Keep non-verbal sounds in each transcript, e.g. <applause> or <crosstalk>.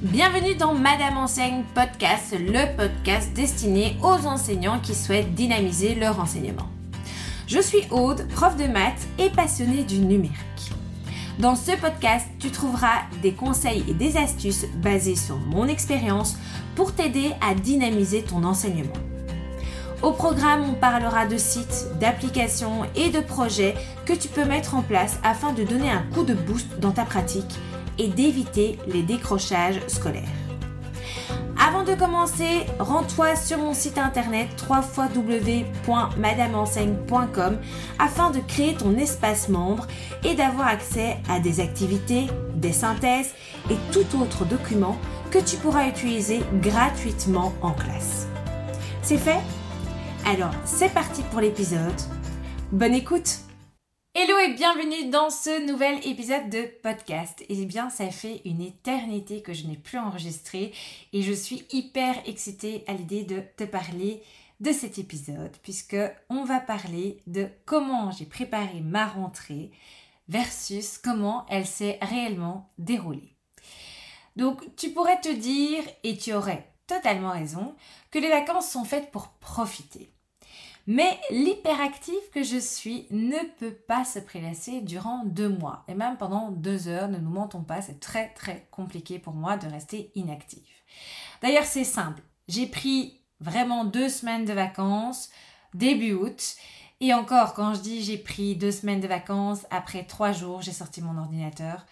Bienvenue dans Madame Enseigne Podcast, le podcast destiné aux enseignants qui souhaitent dynamiser leur enseignement. Je suis Aude, prof de maths et passionnée du numérique. Dans ce podcast, tu trouveras des conseils et des astuces basés sur mon expérience pour t'aider à dynamiser ton enseignement. Au programme, on parlera de sites, d'applications et de projets que tu peux mettre en place afin de donner un coup de boost dans ta pratique et d'éviter les décrochages scolaires. Avant de commencer, rends-toi sur mon site internet www.madameenseigne.com afin de créer ton espace membre et d'avoir accès à des activités, des synthèses et tout autre document que tu pourras utiliser gratuitement en classe. C'est fait? Alors, c'est parti pour l'épisode. Bonne écoute Hello et bienvenue dans ce nouvel épisode de podcast. Eh bien, ça fait une éternité que je n'ai plus enregistré et je suis hyper excitée à l'idée de te parler de cet épisode puisque on va parler de comment j'ai préparé ma rentrée versus comment elle s'est réellement déroulée. Donc, tu pourrais te dire et tu aurais totalement raison que les vacances sont faites pour profiter. Mais l'hyperactive que je suis ne peut pas se prélasser durant deux mois. Et même pendant deux heures, ne nous mentons pas, c'est très très compliqué pour moi de rester inactive. D'ailleurs, c'est simple. J'ai pris vraiment deux semaines de vacances début août. Et encore, quand je dis j'ai pris deux semaines de vacances, après trois jours, j'ai sorti mon ordinateur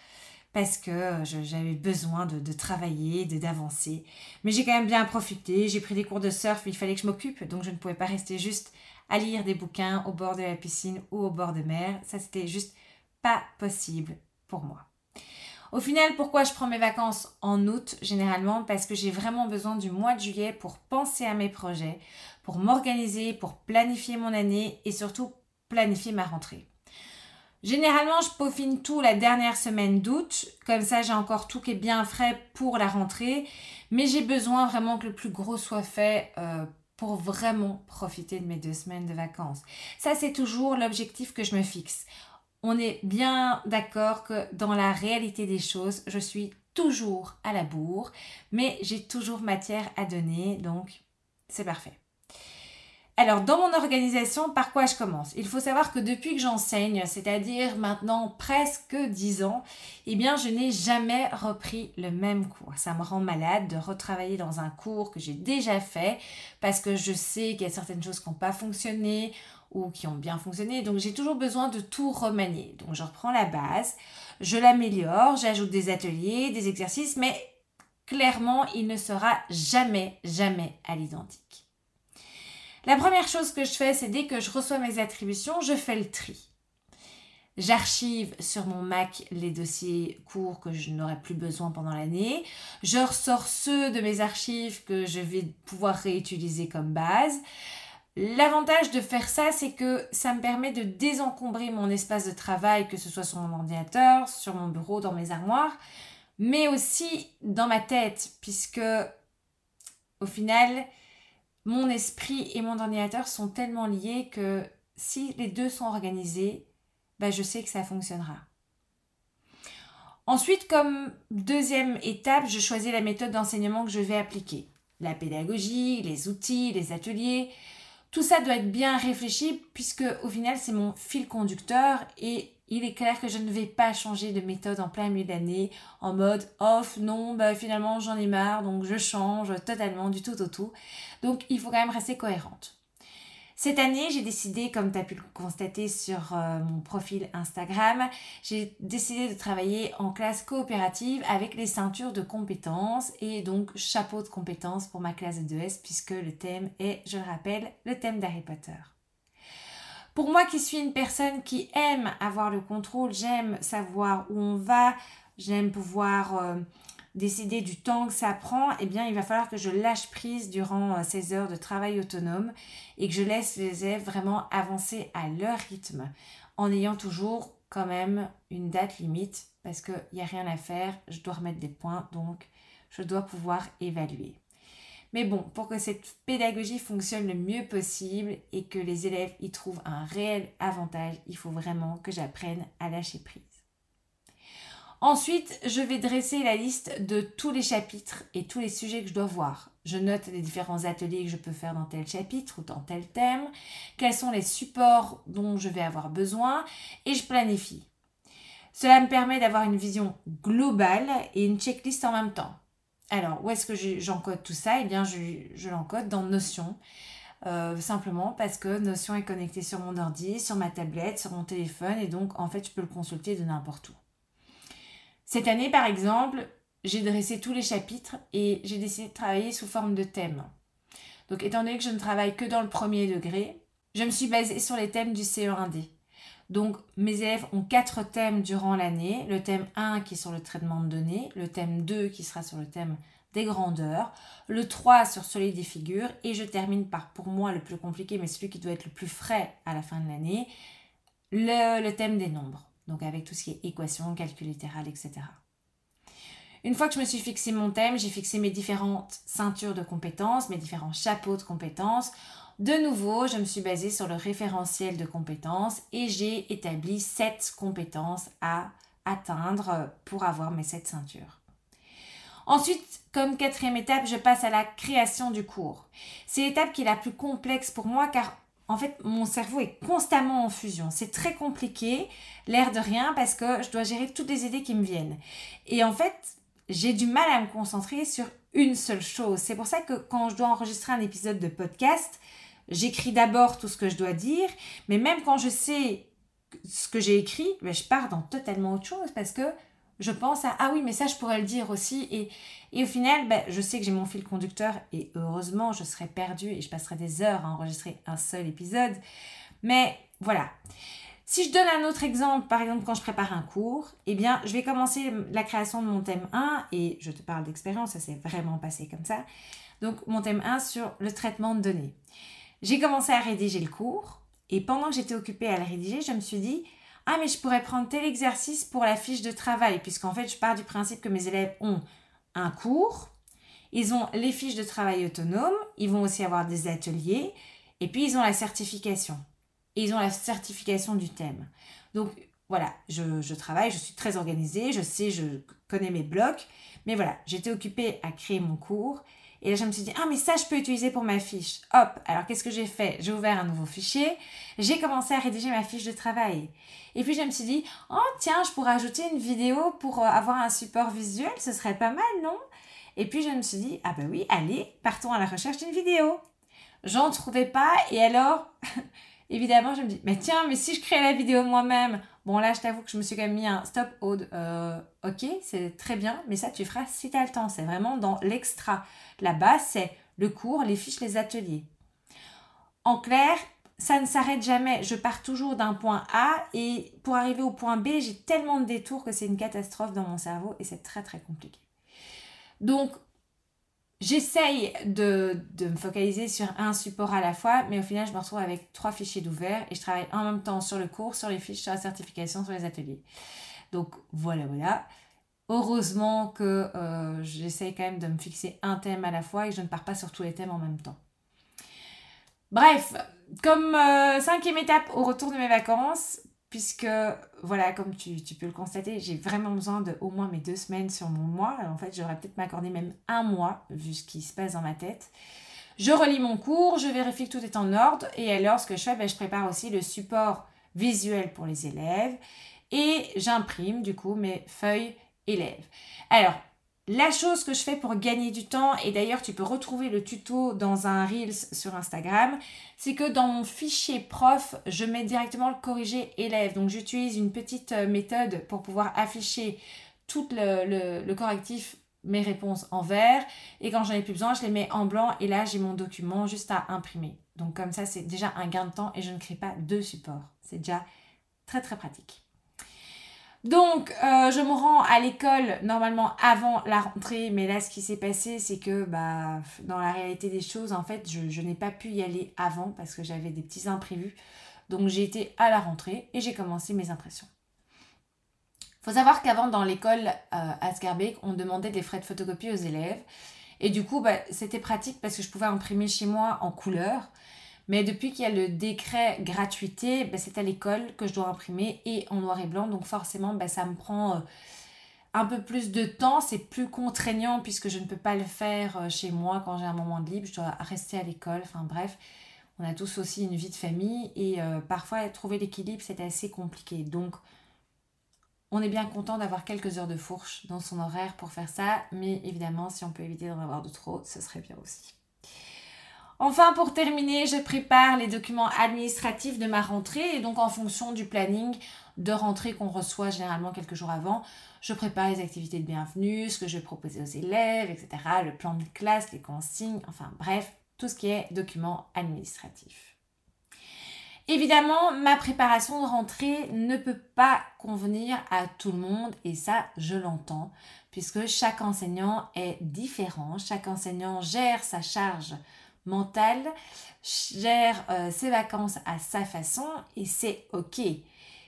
parce que j'avais besoin de, travailler, de d'avancer. Mais j'ai quand même bien profité. J'ai pris des cours de surf, il fallait que je m'occupe, donc je ne pouvais pas rester juste à lire des bouquins au bord de la piscine ou au bord de mer. Ça, c'était juste pas possible pour moi. Au final, pourquoi je prends mes vacances en août généralement? Parce que j'ai vraiment besoin du mois de juillet pour penser à mes projets, pour m'organiser, pour planifier mon année et surtout planifier ma rentrée. Généralement, je peaufine tout la dernière semaine d'août, comme ça j'ai encore tout qui est bien frais pour la rentrée, mais j'ai besoin vraiment que le plus gros soit fait euh, pour vraiment profiter de mes deux semaines de vacances. Ça, c'est toujours l'objectif que je me fixe. On est bien d'accord que dans la réalité des choses, je suis toujours à la bourre, mais j'ai toujours matière à donner, donc c'est parfait. Alors, dans mon organisation, par quoi je commence? Il faut savoir que depuis que j'enseigne, c'est-à-dire maintenant presque 10 ans, eh bien, je n'ai jamais repris le même cours. Ça me rend malade de retravailler dans un cours que j'ai déjà fait parce que je sais qu'il y a certaines choses qui n'ont pas fonctionné ou qui ont bien fonctionné. Donc, j'ai toujours besoin de tout remanier. Donc, je reprends la base, je l'améliore, j'ajoute des ateliers, des exercices, mais clairement, il ne sera jamais, jamais à l'identique. La première chose que je fais, c'est dès que je reçois mes attributions, je fais le tri. J'archive sur mon Mac les dossiers courts que je n'aurai plus besoin pendant l'année. Je ressors ceux de mes archives que je vais pouvoir réutiliser comme base. L'avantage de faire ça, c'est que ça me permet de désencombrer mon espace de travail, que ce soit sur mon ordinateur, sur mon bureau, dans mes armoires, mais aussi dans ma tête, puisque au final, mon esprit et mon ordinateur sont tellement liés que si les deux sont organisés, ben je sais que ça fonctionnera. Ensuite, comme deuxième étape, je choisis la méthode d'enseignement que je vais appliquer. La pédagogie, les outils, les ateliers, tout ça doit être bien réfléchi puisque au final c'est mon fil conducteur et il est clair que je ne vais pas changer de méthode en plein milieu d'année en mode off, non, bah finalement j'en ai marre, donc je change totalement du tout au tout. Donc il faut quand même rester cohérente. Cette année, j'ai décidé, comme tu as pu le constater sur euh, mon profil Instagram, j'ai décidé de travailler en classe coopérative avec les ceintures de compétences et donc chapeau de compétences pour ma classe de 2S puisque le thème est, je le rappelle, le thème d'Harry Potter. Pour moi qui suis une personne qui aime avoir le contrôle, j'aime savoir où on va, j'aime pouvoir euh, décider du temps que ça prend, eh bien il va falloir que je lâche prise durant euh, ces heures de travail autonome et que je laisse les élèves vraiment avancer à leur rythme en ayant toujours quand même une date limite parce qu'il n'y a rien à faire, je dois remettre des points donc je dois pouvoir évaluer. Mais bon, pour que cette pédagogie fonctionne le mieux possible et que les élèves y trouvent un réel avantage, il faut vraiment que j'apprenne à lâcher prise. Ensuite, je vais dresser la liste de tous les chapitres et tous les sujets que je dois voir. Je note les différents ateliers que je peux faire dans tel chapitre ou dans tel thème, quels sont les supports dont je vais avoir besoin et je planifie. Cela me permet d'avoir une vision globale et une checklist en même temps. Alors, où est-ce que j'encode tout ça? Eh bien, je, l'encode dans Notion. Euh, simplement parce que Notion est connecté sur mon ordi, sur ma tablette, sur mon téléphone et donc en fait je peux le consulter de n'importe où. Cette année par exemple, j'ai dressé tous les chapitres et j'ai décidé de travailler sous forme de thème. Donc étant donné que je ne travaille que dans le premier degré, je me suis basée sur les thèmes du CE1D. Donc mes élèves ont quatre thèmes durant l'année. Le thème 1 qui est sur le traitement de données, le thème 2 qui sera sur le thème des grandeurs, le 3 sur celui des figures, et je termine par, pour moi, le plus compliqué, mais celui qui doit être le plus frais à la fin de l'année, le, thème des nombres, donc avec tout ce qui est équation, calcul littéral, etc. Une fois que je me suis fixé mon thème, j'ai fixé mes différentes ceintures de compétences, mes différents chapeaux de compétences. De nouveau, je me suis basée sur le référentiel de compétences et j'ai établi 7 compétences à atteindre pour avoir mes 7 ceintures. Ensuite, comme quatrième étape, je passe à la création du cours. C'est l'étape qui est la plus complexe pour moi car en fait, mon cerveau est constamment en fusion. C'est très compliqué, l'air de rien, parce que je dois gérer toutes les idées qui me viennent. Et en fait, j'ai du mal à me concentrer sur une seule chose. C'est pour ça que quand je dois enregistrer un épisode de podcast, j'écris d'abord tout ce que je dois dire, mais même quand je sais ce que j'ai écrit, ben, je pars dans totalement autre chose parce que je pense à ah oui mais ça je pourrais le dire aussi. Et, et au final ben, je sais que j'ai mon fil conducteur et heureusement je serais perdue et je passerais des heures à enregistrer un seul épisode. Mais voilà. Si je donne un autre exemple par exemple quand je prépare un cours eh bien je vais commencer la création de mon thème 1 et je te parle d'expérience ça s'est vraiment passé comme ça. Donc mon thème 1 sur le traitement de données j'ai commencé à rédiger le cours et pendant que j'étais occupée à le rédiger je me suis dit ah mais je pourrais prendre tel exercice pour la fiche de travail, puisqu'en fait je pars du principe que mes élèves ont un cours, ils ont les fiches de travail autonomes, ils vont aussi avoir des ateliers, et puis ils ont la certification. Et ils ont la certification du thème. Donc voilà, je, je travaille, je suis très organisée, je sais, je connais mes blocs, mais voilà, j'étais occupée à créer mon cours et là, je me suis dit, ah, mais ça, je peux utiliser pour ma fiche. Hop, alors qu'est-ce que j'ai fait? J'ai ouvert un nouveau fichier, j'ai commencé à rédiger ma fiche de travail. Et puis, je me suis dit, oh, tiens, je pourrais ajouter une vidéo pour euh, avoir un support visuel, ce serait pas mal, non? Et puis, je me suis dit, ah, ben oui, allez, partons à la recherche d'une vidéo. J'en trouvais pas, et alors, <laughs> évidemment, je me dis, mais tiens, mais si je crée la vidéo moi-même, bon là, je t'avoue que je me suis quand même mis un stop Aude. Euh, ok, c'est très bien, mais ça, tu feras si tu as le temps. C'est vraiment dans l'extra. La base, c'est le cours, les fiches, les ateliers. En clair, ça ne s'arrête jamais. Je pars toujours d'un point A et pour arriver au point B, j'ai tellement de détours que c'est une catastrophe dans mon cerveau et c'est très très compliqué. Donc, J'essaye de, me focaliser sur un support à la fois, mais au final, je me retrouve avec trois fichiers d'ouvert et je travaille en même temps sur le cours, sur les fiches, sur la certification, sur les ateliers. Donc voilà, voilà. Heureusement que euh, j'essaye quand même de me fixer un thème à la fois et je ne pars pas sur tous les thèmes en même temps. Bref, comme euh, cinquième étape au retour de mes vacances, puisque voilà, comme tu, peux le constater, j'ai vraiment besoin de au moins mes deux semaines sur mon mois. En fait, j'aurais peut-être m'accorder même un mois, vu ce qui se passe dans ma tête. Je relis mon cours, je vérifie que tout est en ordre, et alors ce que je fais, ben, je prépare aussi le support visuel pour les élèves, et j'imprime du coup mes feuilles élèves. Alors, la chose que je fais pour gagner du temps, et d'ailleurs tu peux retrouver le tuto dans un Reels sur Instagram, c'est que dans mon fichier prof, je mets directement le corrigé élève. Donc j'utilise une petite euh, méthode pour pouvoir afficher tout le, correctif, mes réponses en vert, et quand j'en ai plus besoin, je les mets en blanc, et là j'ai mon document juste à imprimer. Donc comme ça, c'est déjà un gain de temps et je ne crée pas deux supports. C'est déjà très très pratique. Donc, euh, je me rends à l'école normalement avant la rentrée, mais là, ce qui s'est passé, c'est que bah, dans la réalité des choses, en fait, je, n'ai pas pu y aller avant parce que j'avais des petits imprévus. Donc, j'ai été à la rentrée et j'ai commencé mes impressions. Faut savoir qu'avant, dans l'école euh, à Scarbeck, on demandait des frais de photocopie aux élèves. Et du coup, bah, c'était pratique parce que je pouvais imprimer chez moi en couleur. Mais depuis qu'il y a le décret gratuité, ben, c'est à l'école que je dois imprimer et en noir et blanc. Donc forcément, ben, ça me prend... Euh, un peu plus de temps, c'est plus contraignant puisque je ne peux pas le faire euh, chez moi quand j'ai un moment de libre, je dois rester à l'école, enfin bref, on a tous aussi une vie de famille et euh, parfois trouver l'équilibre c'est assez compliqué. Donc on est bien content d'avoir quelques heures de fourche dans son horaire pour faire ça, mais évidemment si on peut éviter d'en avoir de trop, ce serait bien aussi. Enfin, pour terminer, je prépare les documents administratifs de ma rentrée et donc en fonction du planning de rentrée qu'on reçoit généralement quelques jours avant, je prépare les activités de bienvenue, ce que je vais proposer aux élèves, etc., le plan de classe, les consignes, enfin bref, tout ce qui est documents administratifs. Évidemment, ma préparation de rentrée ne peut pas convenir à tout le monde et ça, je l'entends, puisque chaque enseignant est différent, chaque enseignant gère sa charge mentale, gère euh, ses vacances à sa façon et c'est ok.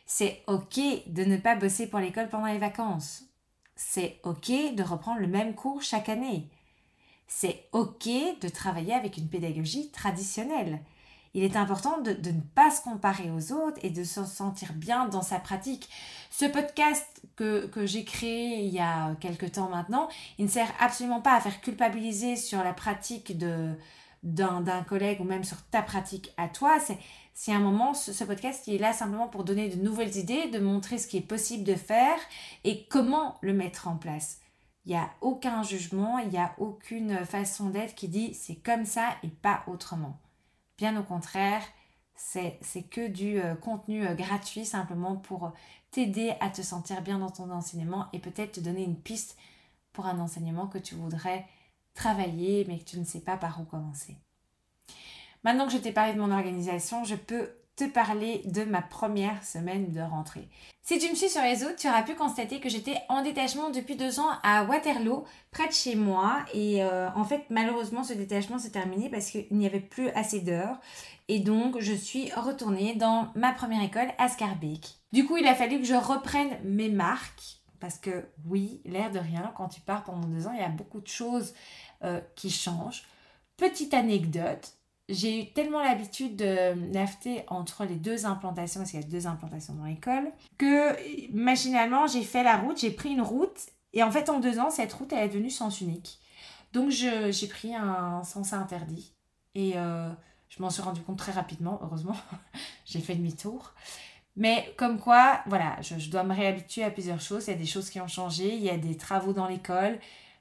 C'est ok de ne pas bosser pour l'école pendant les vacances. C'est ok de reprendre le même cours chaque année. C'est ok de travailler avec une pédagogie traditionnelle. Il est important de, ne pas se comparer aux autres et de se sentir bien dans sa pratique. Ce podcast que, que j'ai créé il y a quelques temps maintenant, il ne sert absolument pas à faire culpabiliser sur la pratique de, d'un collègue ou même sur ta pratique à toi. C'est un moment, ce, podcast, qui est là simplement pour donner de nouvelles idées, de montrer ce qui est possible de faire et comment le mettre en place. Il n'y a aucun jugement, il n'y a aucune façon d'être qui dit c'est comme ça et pas autrement. Bien au contraire, c'est que du euh, contenu euh, gratuit simplement pour t'aider à te sentir bien dans ton enseignement et peut-être te donner une piste pour un enseignement que tu voudrais travailler, mais que tu ne sais pas par où commencer. Maintenant que je t'ai parlé de mon organisation, je peux te parler de ma première semaine de rentrée. Si tu me suis sur les autres, tu auras pu constater que j'étais en détachement depuis deux ans à Waterloo, près de chez moi. Et euh, en fait, malheureusement, ce détachement s'est terminé parce qu'il n'y avait plus assez d'heures. Et donc, je suis retournée dans ma première école à Scarbeck. Du coup, il a fallu que je reprenne mes marques parce que oui, l'air de rien, quand tu pars pendant deux ans, il y a beaucoup de choses euh, qui changent. Petite anecdote, j'ai eu tellement l'habitude de nafter entre les deux implantations, parce qu'il y a deux implantations dans l'école, que machinalement, j'ai fait la route, j'ai pris une route, et en fait, en deux ans, cette route, elle est devenue sens unique. Donc, j'ai pris un sens interdit. Et euh, je m'en suis rendu compte très rapidement, heureusement. <laughs> j'ai fait demi-tour. Mais comme quoi, voilà, je, dois me réhabituer à plusieurs choses. Il y a des choses qui ont changé, il y a des travaux dans l'école.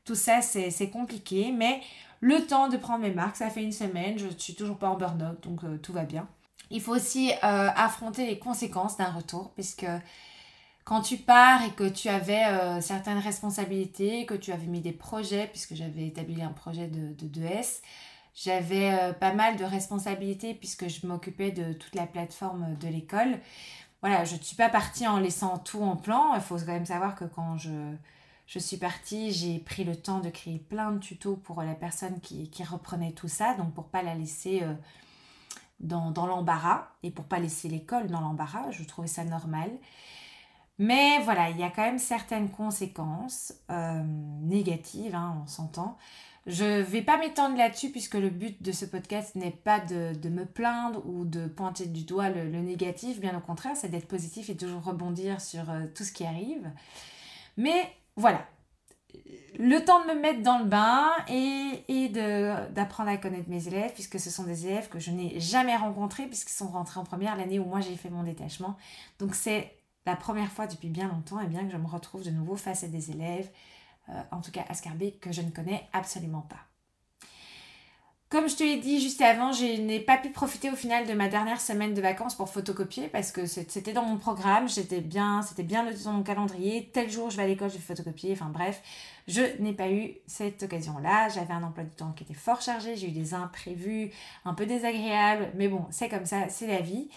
Tout ça, c'est compliqué. Mais le temps de prendre mes marques, ça fait une semaine. Je suis toujours pas en burn-out, donc euh, tout va bien. Il faut aussi euh, affronter les conséquences d'un retour, puisque quand tu pars et que tu avais euh, certaines responsabilités, que tu avais mis des projets, puisque j'avais établi un projet de, de 2S, j'avais pas mal de responsabilités puisque je m'occupais de toute la plateforme de l'école voilà, je ne suis pas partie en laissant tout en plan. Il faut quand même savoir que quand je, je suis partie, j'ai pris le temps de créer plein de tutos pour la personne qui, reprenait tout ça, donc pour pas la laisser euh, dans, dans l'embarras et pour pas laisser l'école dans l'embarras, je trouvais ça normal. Mais voilà, il y a quand même certaines conséquences euh, négatives, hein, on s'entend, je ne vais pas m'étendre là-dessus puisque le but de ce podcast n'est pas de, me plaindre ou de pointer du doigt le, négatif, bien au contraire, c'est d'être positif et toujours rebondir sur euh, tout ce qui arrive. Mais voilà, le temps de me mettre dans le bain et, d'apprendre à connaître mes élèves, puisque ce sont des élèves que je n'ai jamais rencontrés, puisqu'ils sont rentrés en première l'année où moi j'ai fait mon détachement. Donc c'est la première fois depuis bien longtemps et bien que je me retrouve de nouveau face à des élèves euh, en tout cas Ascarbé, que je ne connais absolument pas. Comme je te l'ai dit juste avant, je n'ai pas pu profiter au final de ma dernière semaine de vacances pour photocopier parce que c'était dans mon programme, j'étais bien, c'était bien dans mon calendrier. Tel jour, je vais à l'école, je vais photocopier. Enfin bref, je n'ai pas eu cette occasion-là. J'avais un emploi du temps qui était fort chargé, j'ai eu des imprévus un peu désagréables, mais bon, c'est comme ça, c'est la vie.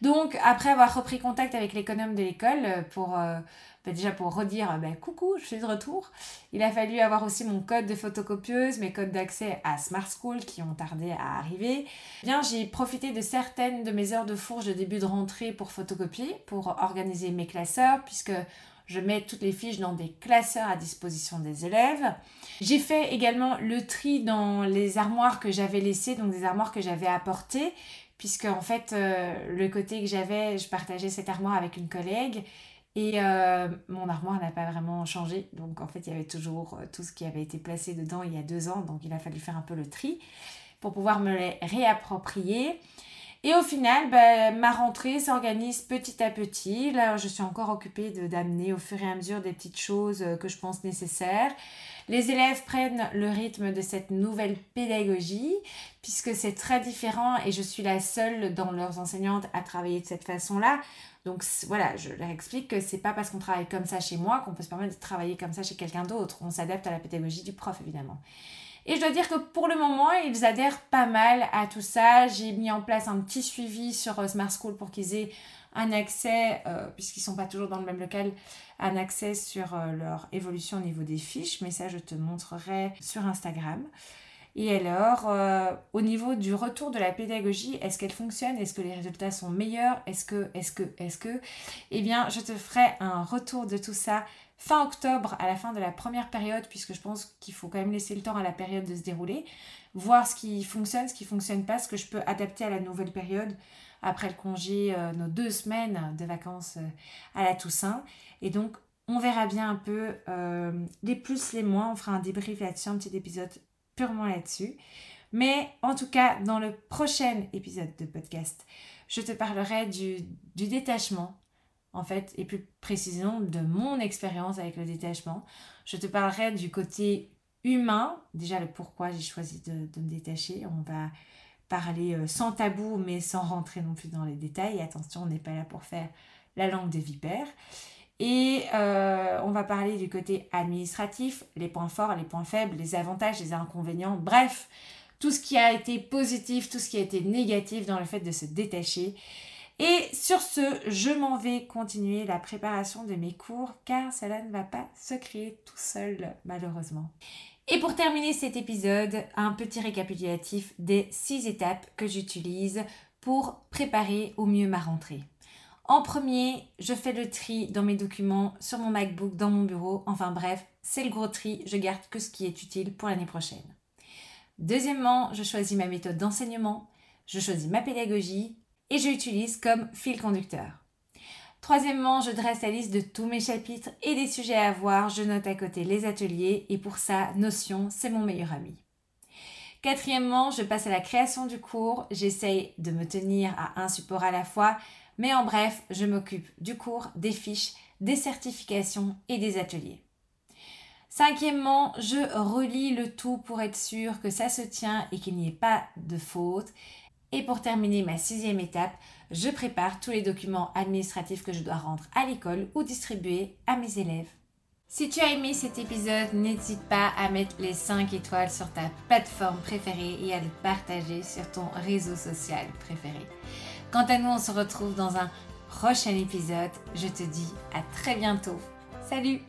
Donc, après avoir repris contact avec l'économe de l'école pour euh, bah, déjà pour redire bah, coucou, je suis de retour. Il a fallu avoir aussi mon code de photocopieuse, mes codes d'accès à Smart School qui ont tardé à arriver. Eh bien, j'ai profité de certaines de mes heures de fourche de début de rentrée pour photocopier, pour organiser mes classeurs, puisque je mets toutes les fiches dans des classeurs à disposition des élèves. J'ai fait également le tri dans les armoires que j'avais laissées, donc des armoires que j'avais apportées, puisque en fait, euh, le côté que j'avais, je partageais cette armoire avec une collègue Et euh, mon armoire n'a pas vraiment changé. Donc en fait, il y avait toujours euh, tout ce qui avait été placé dedans il y a deux ans. Donc il a fallu faire un peu le tri pour pouvoir me les réapproprier. Et au final, bah, ma rentrée s'organise petit à petit. Là, je suis encore occupée d'amener au fur et à mesure des petites choses euh, que je pense nécessaires. Les élèves prennent le rythme de cette nouvelle pédagogie puisque c'est très différent et je suis la seule dans leurs enseignantes à travailler de cette façon-là. Donc voilà, je leur explique que c'est pas parce qu'on travaille comme ça chez moi qu'on peut se permettre de travailler comme ça chez quelqu'un d'autre. On s'adapte à la pédagogie du prof évidemment. Et je dois dire que pour le moment, ils adhèrent pas mal à tout ça. J'ai mis en place un petit suivi sur euh, Smart School pour qu'ils aient un accès, euh, puisqu'ils ne sont pas toujours dans le même local, un accès sur euh, leur évolution au niveau des fiches. Mais ça, je te montrerai sur Instagram. Et alors, euh, au niveau du retour de la pédagogie, est-ce qu'elle fonctionne? Est-ce que les résultats sont meilleurs? Est-ce que, est-ce que, est-ce que? Eh bien, je te ferai un retour de tout ça fin octobre, à la fin de la première période, puisque je pense qu'il faut quand même laisser le temps à la période de se dérouler, voir ce qui fonctionne, ce qui fonctionne pas, ce que je peux adapter à la nouvelle période après le congé, euh, nos deux semaines de vacances euh, à la Toussaint. Et donc, on verra bien un peu les plus, les moins. On fera un débrief là-dessus, un petit épisode purement là-dessus. Mais en tout cas, dans le prochain épisode de podcast, je te parlerai du, détachement, en fait, et plus précisément de mon expérience avec le détachement. Je te parlerai du côté humain, déjà le pourquoi j'ai choisi de, me détacher. On va parler euh, sans tabou, mais sans rentrer non plus dans les détails. Attention, on n'est pas là pour faire la langue des vipères. Et euh, on va parler du côté administratif, les points forts, les points faibles, les avantages, les inconvénients, bref, tout ce qui a été positif, tout ce qui a été négatif dans le fait de se détacher. Et sur ce, je m'en vais continuer la préparation de mes cours car cela ne va pas se créer tout seul malheureusement. Et pour terminer cet épisode, un petit récapitulatif des six étapes que j'utilise pour préparer au mieux ma rentrée. En premier, je fais le tri dans mes documents, sur mon MacBook, dans mon bureau. Enfin bref, c'est le gros tri. Je garde que ce qui est utile pour l'année prochaine. Deuxièmement, je choisis ma méthode d'enseignement, je choisis ma pédagogie et je l'utilise comme fil conducteur. Troisièmement, je dresse la liste de tous mes chapitres et des sujets à voir. Je note à côté les ateliers et pour ça, Notion, c'est mon meilleur ami. Quatrièmement, je passe à la création du cours. J'essaye de me tenir à un support à la fois, mais en bref, je m'occupe du cours, des fiches, des certifications et des ateliers. Cinquièmement, je relis le tout pour être sûr que ça se tient et qu'il n'y ait pas de faute. Et pour terminer ma sixième étape, je prépare tous les documents administratifs que je dois rendre à l'école ou distribuer à mes élèves. Si tu as aimé cet épisode, n'hésite pas à mettre les 5 étoiles sur ta plateforme préférée et à le partager sur ton réseau social préféré. Quant à nous, on se retrouve dans un prochain épisode. Je te dis à très bientôt. Salut